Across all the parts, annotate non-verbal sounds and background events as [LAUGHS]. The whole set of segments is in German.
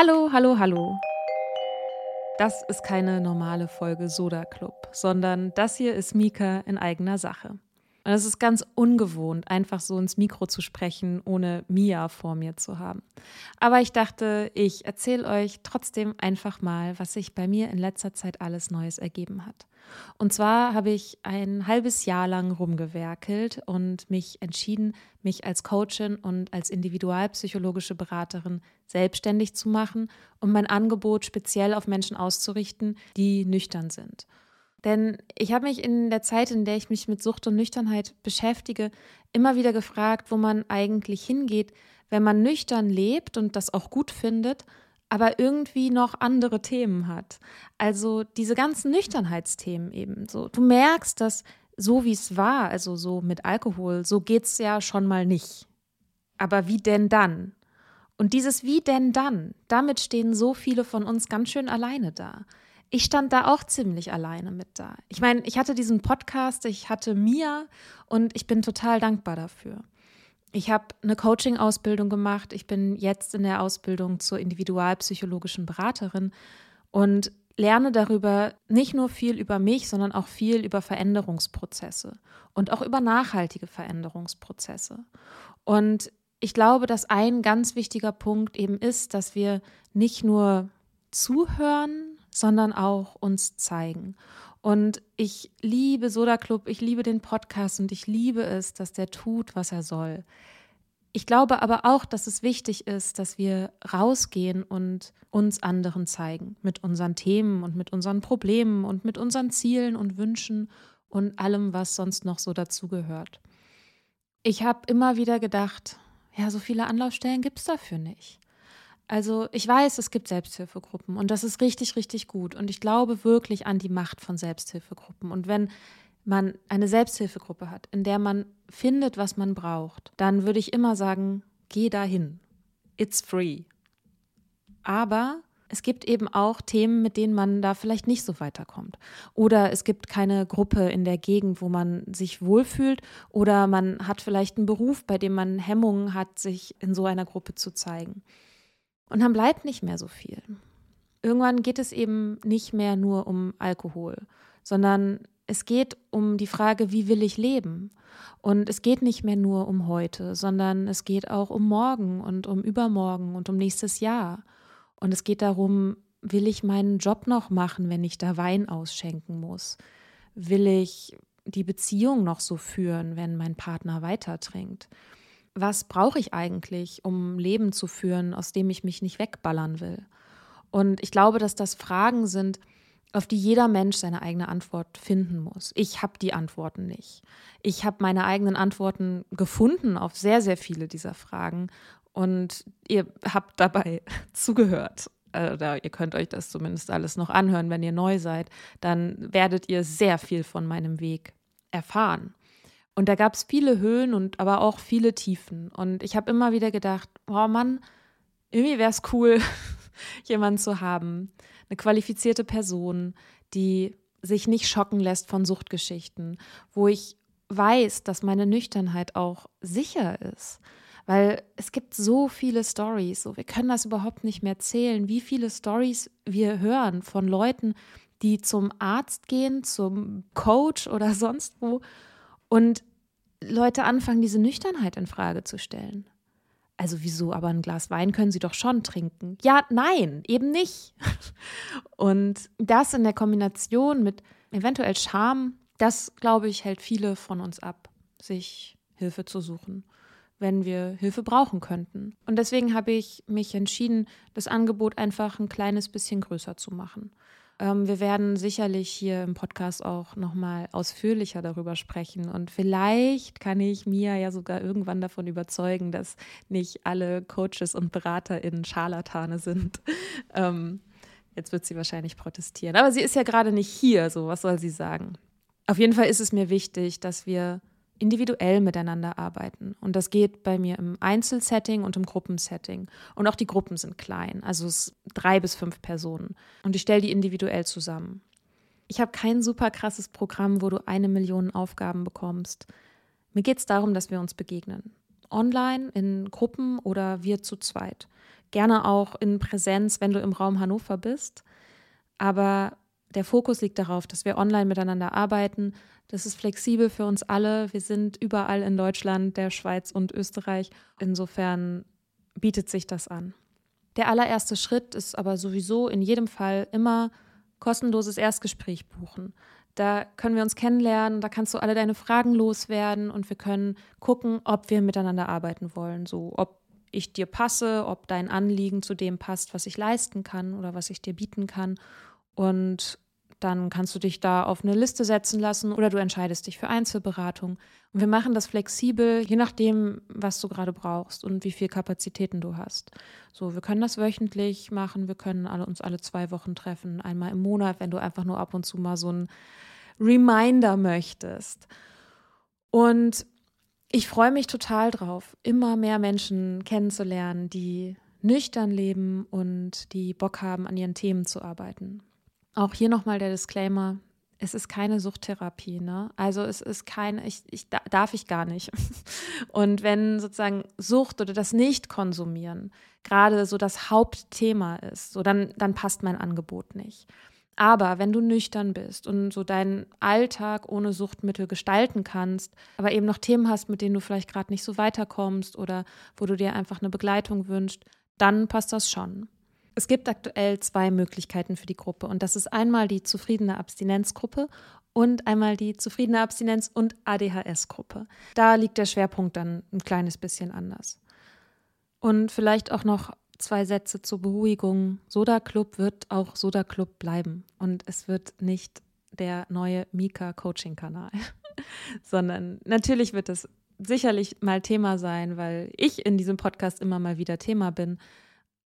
Hallo, hallo, hallo. Das ist keine normale Folge Soda Club, sondern das hier ist Mika in eigener Sache. Und es ist ganz ungewohnt, einfach so ins Mikro zu sprechen, ohne Mia vor mir zu haben. Aber ich dachte, ich erzähle euch trotzdem einfach mal, was sich bei mir in letzter Zeit alles Neues ergeben hat. Und zwar habe ich ein halbes Jahr lang rumgewerkelt und mich entschieden, mich als Coachin und als individualpsychologische Beraterin selbstständig zu machen und mein Angebot speziell auf Menschen auszurichten, die nüchtern sind. Denn ich habe mich in der Zeit, in der ich mich mit Sucht und Nüchternheit beschäftige, immer wieder gefragt, wo man eigentlich hingeht, wenn man nüchtern lebt und das auch gut findet, aber irgendwie noch andere Themen hat. Also diese ganzen Nüchternheitsthemen eben so. Du merkst, dass so wie es war, also so mit Alkohol, so geht es ja schon mal nicht. Aber wie denn dann? Und dieses wie denn dann, damit stehen so viele von uns ganz schön alleine da ich stand da auch ziemlich alleine mit da. Ich meine, ich hatte diesen Podcast, ich hatte Mia und ich bin total dankbar dafür. Ich habe eine Coaching-Ausbildung gemacht. Ich bin jetzt in der Ausbildung zur individualpsychologischen Beraterin und lerne darüber nicht nur viel über mich, sondern auch viel über Veränderungsprozesse und auch über nachhaltige Veränderungsprozesse. Und ich glaube, dass ein ganz wichtiger Punkt eben ist, dass wir nicht nur zuhören, sondern auch uns zeigen. Und ich liebe Soda Club, ich liebe den Podcast und ich liebe es, dass der tut, was er soll. Ich glaube aber auch, dass es wichtig ist, dass wir rausgehen und uns anderen zeigen mit unseren Themen und mit unseren Problemen und mit unseren Zielen und Wünschen und allem, was sonst noch so dazugehört. Ich habe immer wieder gedacht, ja, so viele Anlaufstellen gibt es dafür nicht. Also ich weiß, es gibt Selbsthilfegruppen und das ist richtig, richtig gut. Und ich glaube wirklich an die Macht von Selbsthilfegruppen. Und wenn man eine Selbsthilfegruppe hat, in der man findet, was man braucht, dann würde ich immer sagen, geh dahin. It's free. Aber es gibt eben auch Themen, mit denen man da vielleicht nicht so weiterkommt. Oder es gibt keine Gruppe in der Gegend, wo man sich wohlfühlt. Oder man hat vielleicht einen Beruf, bei dem man Hemmungen hat, sich in so einer Gruppe zu zeigen. Und dann bleibt nicht mehr so viel. Irgendwann geht es eben nicht mehr nur um Alkohol, sondern es geht um die Frage, wie will ich leben? Und es geht nicht mehr nur um heute, sondern es geht auch um morgen und um übermorgen und um nächstes Jahr. Und es geht darum, will ich meinen Job noch machen, wenn ich da Wein ausschenken muss? Will ich die Beziehung noch so führen, wenn mein Partner weiter trinkt? Was brauche ich eigentlich, um Leben zu führen, aus dem ich mich nicht wegballern will? Und ich glaube, dass das Fragen sind, auf die jeder Mensch seine eigene Antwort finden muss. Ich habe die Antworten nicht. Ich habe meine eigenen Antworten gefunden auf sehr, sehr viele dieser Fragen und ihr habt dabei [LAUGHS] zugehört. Oder ihr könnt euch das zumindest alles noch anhören, wenn ihr neu seid. Dann werdet ihr sehr viel von meinem Weg erfahren. Und da gab es viele Höhen und aber auch viele Tiefen. Und ich habe immer wieder gedacht, oh Mann, irgendwie wäre es cool, [LAUGHS] jemanden zu haben, eine qualifizierte Person, die sich nicht schocken lässt von Suchtgeschichten, wo ich weiß, dass meine Nüchternheit auch sicher ist. Weil es gibt so viele Stories, so wir können das überhaupt nicht mehr zählen, wie viele Stories wir hören von Leuten, die zum Arzt gehen, zum Coach oder [LAUGHS] sonst wo und Leute anfangen, diese Nüchternheit in Frage zu stellen. Also wieso, aber ein Glas Wein können sie doch schon trinken. Ja, nein, eben nicht. [LAUGHS] Und das in der Kombination mit eventuell Scham, das, glaube ich, hält viele von uns ab, sich Hilfe zu suchen, wenn wir Hilfe brauchen könnten. Und deswegen habe ich mich entschieden, das Angebot einfach ein kleines bisschen größer zu machen. Ähm, wir werden sicherlich hier im Podcast auch nochmal ausführlicher darüber sprechen. Und vielleicht kann ich Mia ja sogar irgendwann davon überzeugen, dass nicht alle Coaches und BeraterInnen Scharlatane sind. [LAUGHS] Ähm, jetzt wird sie wahrscheinlich protestieren. Aber sie ist ja gerade nicht hier, so was soll sie sagen? Auf jeden Fall ist es mir wichtig, dass wir individuell miteinander arbeiten. Und das geht bei mir im Einzelsetting und im Gruppensetting. Und auch die Gruppen sind klein, also es drei bis fünf Personen. Und ich stelle die individuell zusammen. Ich habe kein super krasses Programm, wo du eine Million Aufgaben bekommst. Mir geht es darum, dass wir uns begegnen. Online, in Gruppen oder wir zu zweit. Gerne auch in Präsenz, wenn du im Raum Hannover bist. Aber der Fokus liegt darauf, dass wir online miteinander arbeiten. Das ist flexibel für uns alle. Wir sind überall in Deutschland, der Schweiz und Österreich. Insofern bietet sich das an. Der allererste Schritt ist aber sowieso in jedem Fall immer kostenloses Erstgespräch buchen. Da können wir uns kennenlernen, da kannst du alle deine Fragen loswerden und wir können gucken, ob wir miteinander arbeiten wollen. So, ob ich dir passe, ob dein Anliegen zu dem passt, was ich leisten kann oder was ich dir bieten kann. Und dann kannst du dich da auf eine Liste setzen lassen oder du entscheidest dich für Einzelberatung. Und wir machen das flexibel, je nachdem, was du gerade brauchst und wie viel Kapazitäten du hast. So, wir können das wöchentlich machen, wir können alle, uns alle zwei Wochen treffen, einmal im Monat, wenn du einfach nur ab und zu mal so ein Reminder möchtest. Und ich freue mich total drauf, immer mehr Menschen kennenzulernen, die nüchtern leben und die Bock haben, an ihren Themen zu arbeiten. Auch hier nochmal der Disclaimer. Es ist keine Suchttherapie, ne? Also es ist keine, ich, ich darf ich gar nicht. [LAUGHS] Und wenn sozusagen Sucht oder das Nicht-Konsumieren gerade so das Hauptthema ist, so dann, dann passt mein Angebot nicht. Aber wenn du nüchtern bist und so deinen Alltag ohne Suchtmittel gestalten kannst, aber eben noch Themen hast, mit denen du vielleicht gerade nicht so weiterkommst oder wo du dir einfach eine Begleitung wünschst, dann passt das schon. Es gibt aktuell zwei Möglichkeiten für die Gruppe und das ist einmal die zufriedene Abstinenzgruppe und einmal die zufriedene Abstinenz- und ADHS-Gruppe. Da liegt der Schwerpunkt dann ein kleines bisschen anders. Und vielleicht auch noch zwei Sätze zur Beruhigung. Soda Club wird auch Soda Club bleiben und es wird nicht der neue Mika Coaching Kanal, [LAUGHS] sondern natürlich wird es sicherlich mal Thema sein, weil ich in diesem Podcast immer mal wieder Thema bin,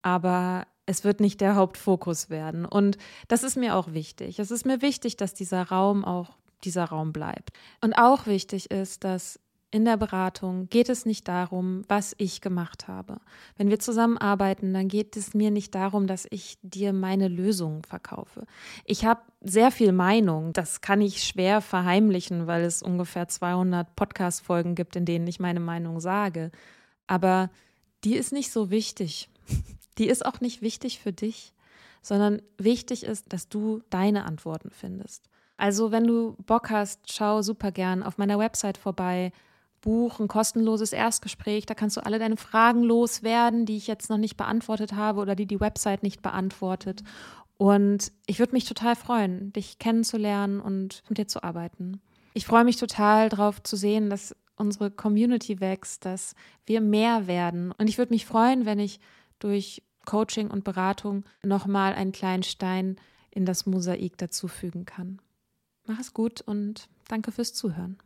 aber es wird nicht der Hauptfokus werden. Und das ist mir auch wichtig. Es ist mir wichtig, dass dieser Raum auch dieser Raum bleibt. Und auch wichtig ist, dass in der Beratung geht es nicht darum, was ich gemacht habe. Wenn wir zusammenarbeiten, dann geht es mir nicht darum, dass ich dir meine Lösung verkaufe. Ich habe sehr viel Meinung. Das kann ich schwer verheimlichen, weil es ungefähr 200 Podcast-Folgen gibt, in denen ich meine Meinung sage. Aber die ist nicht so wichtig. [LAUGHS] Die ist auch nicht wichtig für dich, sondern wichtig ist, dass du deine Antworten findest. Also, wenn du Bock hast, schau super gern auf meiner Website vorbei, buch ein kostenloses Erstgespräch. Da kannst du alle deine Fragen loswerden, die ich jetzt noch nicht beantwortet habe oder die die Website nicht beantwortet. Und ich würde mich total freuen, dich kennenzulernen und mit dir zu arbeiten. Ich freue mich total darauf zu sehen, dass unsere Community wächst, dass wir mehr werden. Und ich würde mich freuen, wenn ich durch Coaching und Beratung nochmal einen kleinen Stein in das Mosaik dazufügen kann. Mach es gut und danke fürs Zuhören.